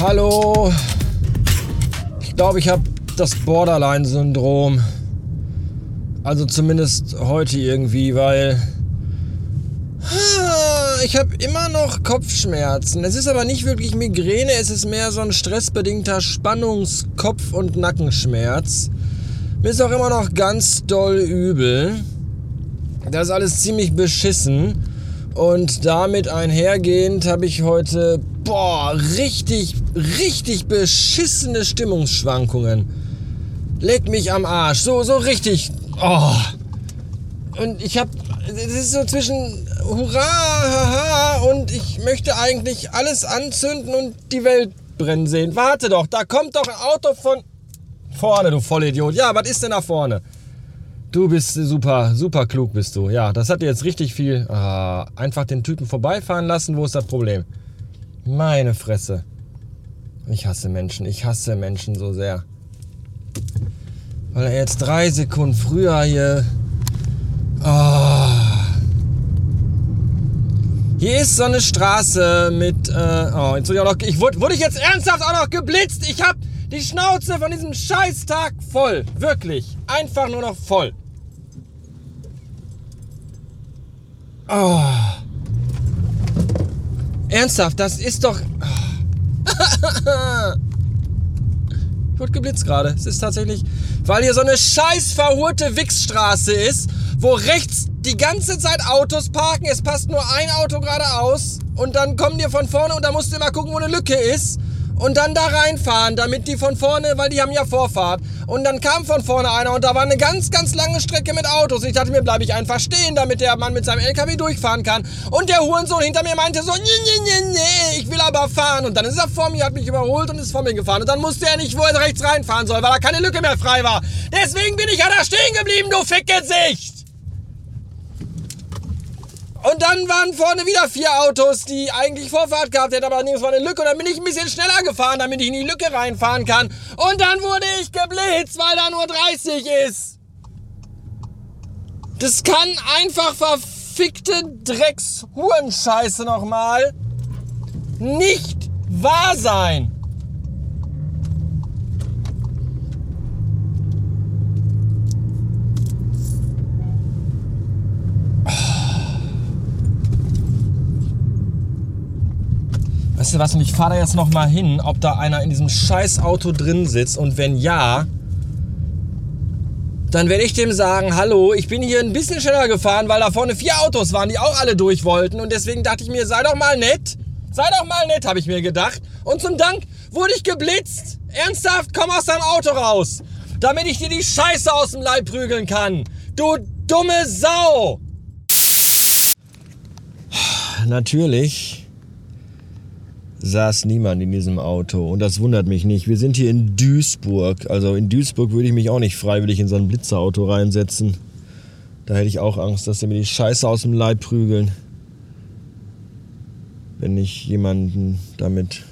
Hallo. Ich glaube, ich habe das Borderline-Syndrom. Also zumindest heute irgendwie, weil ah, ich habe immer noch Kopfschmerzen. Es ist aber nicht wirklich Migräne, es ist mehr so ein stressbedingter Spannungs-, Kopf- und Nackenschmerz. Mir ist auch immer noch ganz doll übel. Das ist alles ziemlich beschissen. Und damit einhergehend habe ich heute, boah, richtig, richtig beschissene Stimmungsschwankungen. Leck mich am Arsch. So, so richtig. Oh. Und ich habe, es ist so zwischen Hurra, haha und ich möchte eigentlich alles anzünden und die Welt brennen sehen. Warte doch, da kommt doch ein Auto von vorne, du Vollidiot. Ja, was ist denn da vorne? Du bist super, super klug bist du. Ja, das hat jetzt richtig viel. Ah, einfach den Typen vorbeifahren lassen, wo ist das Problem? Meine Fresse. Ich hasse Menschen, ich hasse Menschen so sehr. Weil er jetzt drei Sekunden früher hier. Oh. Hier ist so eine Straße mit. Äh, oh, jetzt wurde ich, auch noch, ich wurde, wurde ich jetzt ernsthaft auch noch geblitzt? Ich hab die Schnauze von diesem Scheißtag voll. Wirklich. Einfach nur noch voll. Oh. Ernsthaft, das ist doch. ich wurde geblitzt gerade. Es ist tatsächlich, weil hier so eine scheiß verhurte Wichsstraße ist, wo rechts die ganze Zeit Autos parken. Es passt nur ein Auto geradeaus und dann kommen die von vorne und da musst du immer gucken, wo eine Lücke ist und dann da reinfahren, damit die von vorne, weil die haben ja Vorfahrt. Und dann kam von vorne einer und da war eine ganz, ganz lange Strecke mit Autos. Ich dachte mir, bleibe ich einfach stehen, damit der Mann mit seinem LKW durchfahren kann. Und der Hurensohn hinter mir meinte so, nee, nee, nee, nee, ich will aber fahren. Und dann ist er vor mir, hat mich überholt und ist vor mir gefahren. Und dann musste er nicht, wo er rechts reinfahren soll, weil da keine Lücke mehr frei war. Deswegen bin ich ja da stehen geblieben, du Fickgesicht! Und dann waren vorne wieder vier Autos, die eigentlich Vorfahrt gehabt hätten, aber nirgends war eine Lücke. Und dann bin ich ein bisschen schneller gefahren, damit ich in die Lücke reinfahren kann. Und dann wurde ich geblitzt, weil da nur 30 ist. Das kann einfach verfickte Drecks-Hurenscheiße nochmal nicht wahr sein. Weißt du was, und ich fahre da jetzt noch mal hin, ob da einer in diesem scheiß Auto drin sitzt und wenn ja, dann werde ich dem sagen, hallo, ich bin hier ein bisschen schneller gefahren, weil da vorne vier Autos waren, die auch alle durch wollten und deswegen dachte ich mir, sei doch mal nett. Sei doch mal nett, habe ich mir gedacht. Und zum Dank wurde ich geblitzt. Ernsthaft, komm aus deinem Auto raus, damit ich dir die Scheiße aus dem Leib prügeln kann. Du dumme Sau. Natürlich saß niemand in diesem Auto. Und das wundert mich nicht. Wir sind hier in Duisburg. Also in Duisburg würde ich mich auch nicht freiwillig in so ein Blitzerauto reinsetzen. Da hätte ich auch Angst, dass sie mir die Scheiße aus dem Leib prügeln. Wenn ich jemanden damit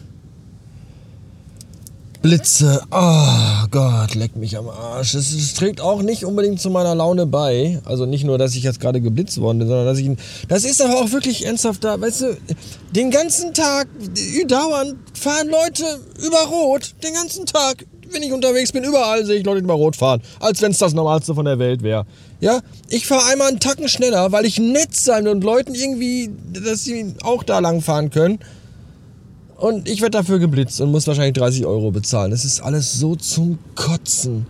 Blitze. Oh Gott, leck mich am Arsch. Es, es, trägt auch nicht unbedingt zu meiner Laune bei. Also nicht nur, dass ich jetzt gerade geblitzt worden bin, sondern dass ich. Das ist aber auch wirklich ernsthaft da. Weißt du, den ganzen Tag, dauernd fahren Leute über Rot. Den ganzen Tag, wenn ich unterwegs bin, überall sehe ich Leute über Rot fahren. Als wenn es das Normalste von der Welt wäre. Ja, ich fahre einmal einen Tacken schneller, weil ich nett sein will und Leuten irgendwie, dass sie auch da lang fahren können. Und ich werde dafür geblitzt und muss wahrscheinlich 30 Euro bezahlen. Das ist alles so zum Kotzen.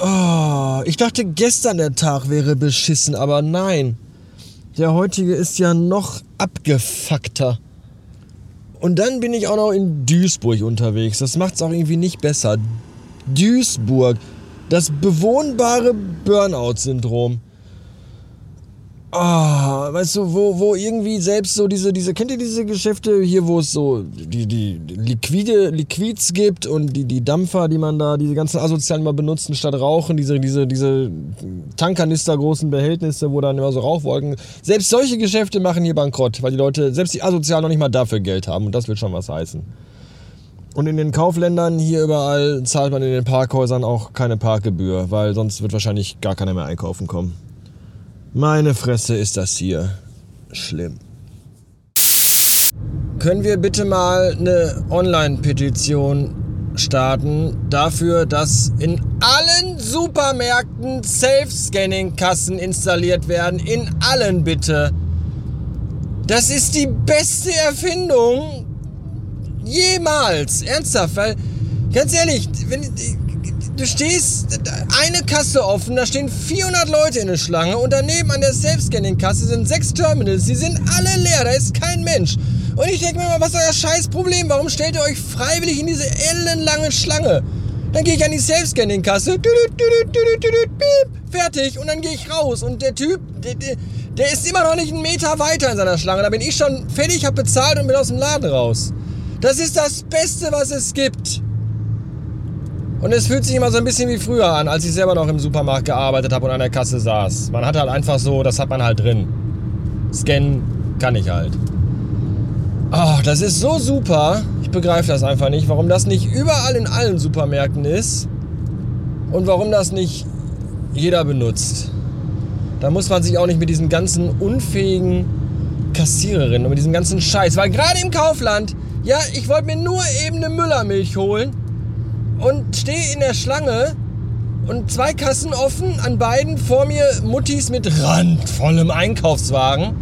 Oh, ich dachte gestern der Tag wäre beschissen, aber nein. Der heutige ist ja noch abgefuckter. Und dann bin ich auch noch in Duisburg unterwegs. Das macht es auch irgendwie nicht besser. Duisburg. Das bewohnbare Burnout-Syndrom. Oh, weißt du, wo, wo irgendwie selbst so diese, diese, kennt ihr diese Geschäfte hier, wo es so die, die liquide, Liquids gibt und die, die Dampfer, die man da, diese ganzen Asozialen mal benutzen statt Rauchen, diese, diese, diese Tankkanister, großen Behältnisse, wo dann immer so Rauchwolken. Selbst solche Geschäfte machen hier bankrott, weil die Leute, selbst die Asozialen noch nicht mal dafür Geld haben und das will schon was heißen. Und in den Kaufländern hier überall zahlt man in den Parkhäusern auch keine Parkgebühr, weil sonst wird wahrscheinlich gar keiner mehr einkaufen kommen. Meine Fresse ist das hier schlimm. können wir bitte mal eine Online-Petition starten dafür, dass in allen Supermärkten Self-Scanning-Kassen installiert werden. In allen bitte. Das ist die beste Erfindung jemals. Ernsthaft, weil, ganz ehrlich, wenn du stehst, eine Kasse offen, da stehen 400 Leute in der Schlange und daneben an der Self-Scanning-Kasse sind sechs Terminals, die sind alle leer, da ist kein Mensch. Und ich denke mir mal, was ist euer scheiß Problem? Warum stellt ihr euch freiwillig in diese ellenlange Schlange? Dann gehe ich an die Self-Scanning-Kasse, fertig, und dann gehe ich raus. Und der Typ, der, der, ist immer noch nicht einen Meter weiter in seiner Schlange. Da bin ich schon fertig, habe bezahlt und bin aus dem Laden raus. Das ist das Beste, was es gibt. Und es fühlt sich immer so ein bisschen wie früher an, als ich selber noch im Supermarkt gearbeitet habe und an der Kasse saß. Man hat halt einfach so, das hat man halt drin. Scannen kann ich halt. Oh, das ist so super. Ich begreife das einfach nicht, warum das nicht überall in allen Supermärkten ist und warum das nicht jeder benutzt. Da muss man sich auch nicht mit diesen ganzen unfähigen Kassiererinnen und mit diesem ganzen Scheiß, weil gerade im Kaufland, ja, ich wollte mir nur eben eine Müllermilch holen und stehe in der Schlange und zwei Kassen offen, an beiden vor mir Muttis mit randvollem Einkaufswagen.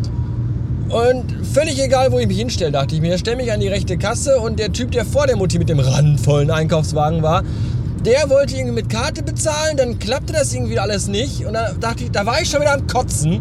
Und völlig egal, wo ich mich hinstelle, dachte ich mir, stelle mich an die rechte Kasse und der Typ, der vor der Mutti mit dem randvollen Einkaufswagen war, der wollte irgendwie mit Karte bezahlen, dann klappte das irgendwie alles nicht und da dachte ich, da war ich schon wieder am Kotzen.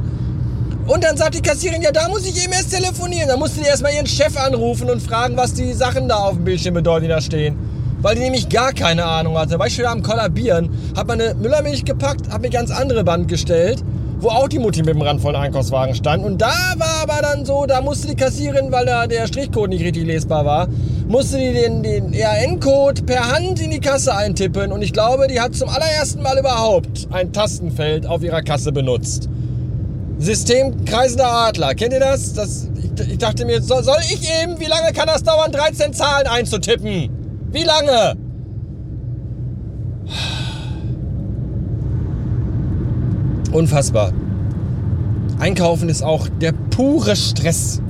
Und dann sagt die Kassierin, ja, da muss ich eben erst telefonieren. Da musste die erstmal ihren Chef anrufen und fragen, was die Sachen da auf dem Bildschirm bedeuten, die da stehen. Weil die nämlich gar keine Ahnung hatte. War ich schon am Kollabieren. Hab meine Müllermilch gepackt, hab mir ganz andere Band gestellt wo auch die Mutti mit dem randvollen Einkaufswagen stand. Und da war aber dann so, da musste die Kassierin, weil da der Strichcode nicht richtig lesbar war, musste die den, den ERN-Code per Hand in die Kasse eintippen. Und ich glaube, die hat zum allerersten Mal überhaupt ein Tastenfeld auf ihrer Kasse benutzt. System kreisender Adler. Kennt ihr das? das ich, dachte mir, soll ich eben, wie lange kann das dauern, 13 Zahlen einzutippen? Wie lange? Unfassbar. Einkaufen ist auch der pure Stress.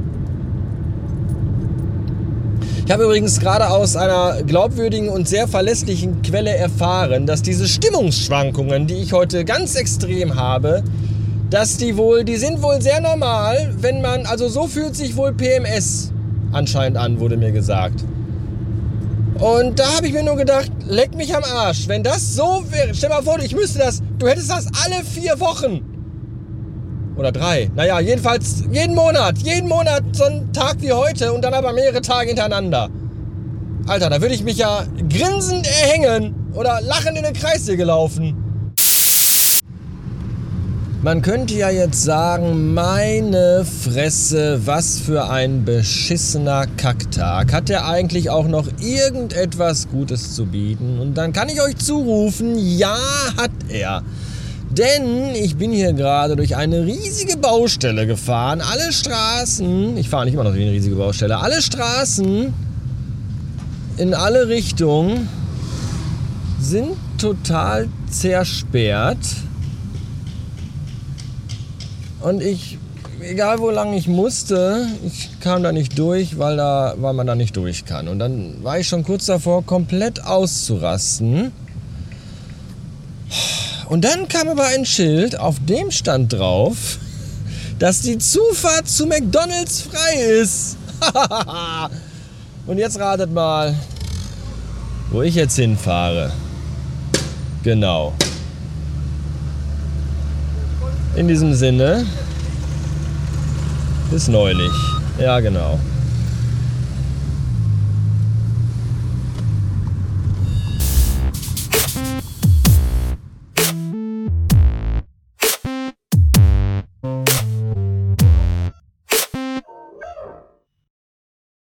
Ich habe übrigens gerade aus einer glaubwürdigen und sehr verlässlichen Quelle erfahren, dass diese Stimmungsschwankungen, die ich heute ganz extrem habe, dass die wohl, die sind wohl sehr normal, wenn man, also so fühlt sich wohl PMS anscheinend an, wurde mir gesagt. Und da habe ich mir nur gedacht, leck mich am Arsch. Wenn das so wäre, stell mal vor, ich müsste das, du hättest das alle vier Wochen. Oder drei. Naja, jedenfalls jeden Monat. Jeden Monat so einen Tag wie heute und dann aber mehrere Tage hintereinander. Alter, da würde ich mich ja grinsend erhängen oder lachend in den Kreis hier gelaufen. Man könnte ja jetzt sagen, meine Fresse, was für ein beschissener Kacktag. Hat er eigentlich auch noch irgendetwas Gutes zu bieten? Und dann kann ich euch zurufen, ja, hat er. Denn ich bin hier gerade durch eine riesige Baustelle gefahren. Alle Straßen, ich fahre nicht immer noch durch eine riesige Baustelle, alle Straßen in alle Richtungen sind total zersperrt. Und ich, egal wo lang ich musste, ich kam da nicht durch, weil, da, weil man da nicht durch kann. Und dann war ich schon kurz davor, komplett auszurasten. Und dann kam aber ein Schild, auf dem stand drauf, dass die Zufahrt zu McDonald's frei ist. Und jetzt ratet mal, wo ich jetzt hinfahre. Genau. In diesem Sinne, bis neulich. Ja, genau.